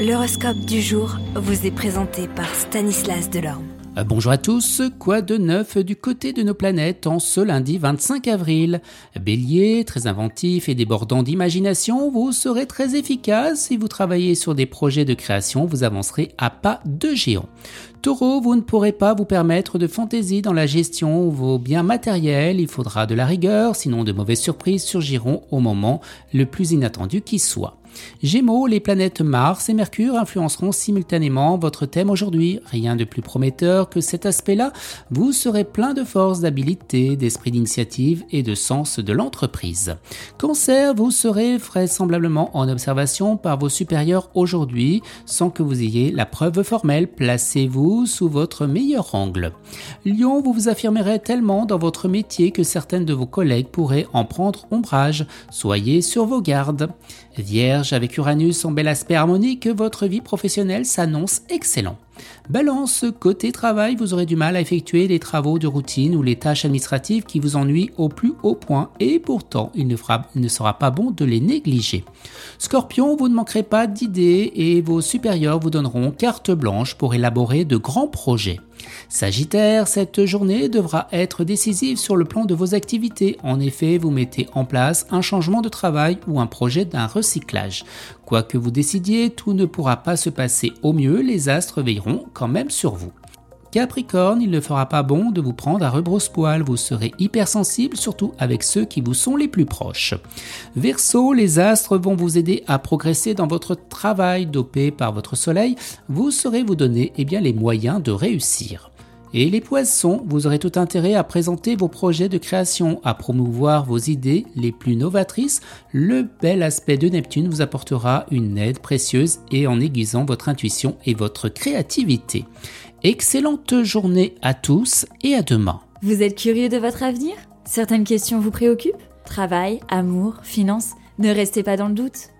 L'horoscope du jour vous est présenté par Stanislas Delorme. Euh, bonjour à tous, quoi de neuf du côté de nos planètes en ce lundi 25 avril? Bélier, très inventif et débordant d'imagination, vous serez très efficace. Si vous travaillez sur des projets de création, vous avancerez à pas de géant. Taureau, vous ne pourrez pas vous permettre de fantaisie dans la gestion de vos biens matériels, il faudra de la rigueur, sinon de mauvaises surprises surgiront au moment le plus inattendu qui soit. Gémeaux, les planètes Mars et Mercure influenceront simultanément votre thème aujourd'hui. Rien de plus prometteur que cet aspect-là. Vous serez plein de force, d'habilité, d'esprit d'initiative et de sens de l'entreprise. Cancer, vous serez vraisemblablement en observation par vos supérieurs aujourd'hui sans que vous ayez la preuve formelle. Placez-vous sous votre meilleur angle. Lion, vous vous affirmerez tellement dans votre métier que certaines de vos collègues pourraient en prendre ombrage. Soyez sur vos gardes. Vierge, avec Uranus en bel aspect harmonique, votre vie professionnelle s'annonce excellent. Balance, côté travail, vous aurez du mal à effectuer les travaux de routine ou les tâches administratives qui vous ennuient au plus haut point et pourtant il ne, il ne sera pas bon de les négliger. Scorpion, vous ne manquerez pas d'idées et vos supérieurs vous donneront carte blanche pour élaborer de grands projets. Sagittaire, cette journée devra être décisive sur le plan de vos activités. En effet, vous mettez en place un changement de travail ou un projet d'un recyclage. Quoi que vous décidiez, tout ne pourra pas se passer au mieux, les astres veilleront quand même sur vous. Capricorne, il ne fera pas bon de vous prendre à rebrousse-poil, vous serez hypersensible, surtout avec ceux qui vous sont les plus proches. Verseau, les astres vont vous aider à progresser dans votre travail, dopé par votre soleil, vous saurez vous donner eh bien, les moyens de réussir. Et les poissons, vous aurez tout intérêt à présenter vos projets de création, à promouvoir vos idées les plus novatrices. Le bel aspect de Neptune vous apportera une aide précieuse et en aiguisant votre intuition et votre créativité. Excellente journée à tous et à demain. Vous êtes curieux de votre avenir? Certaines questions vous préoccupent? Travail, amour, finances? Ne restez pas dans le doute.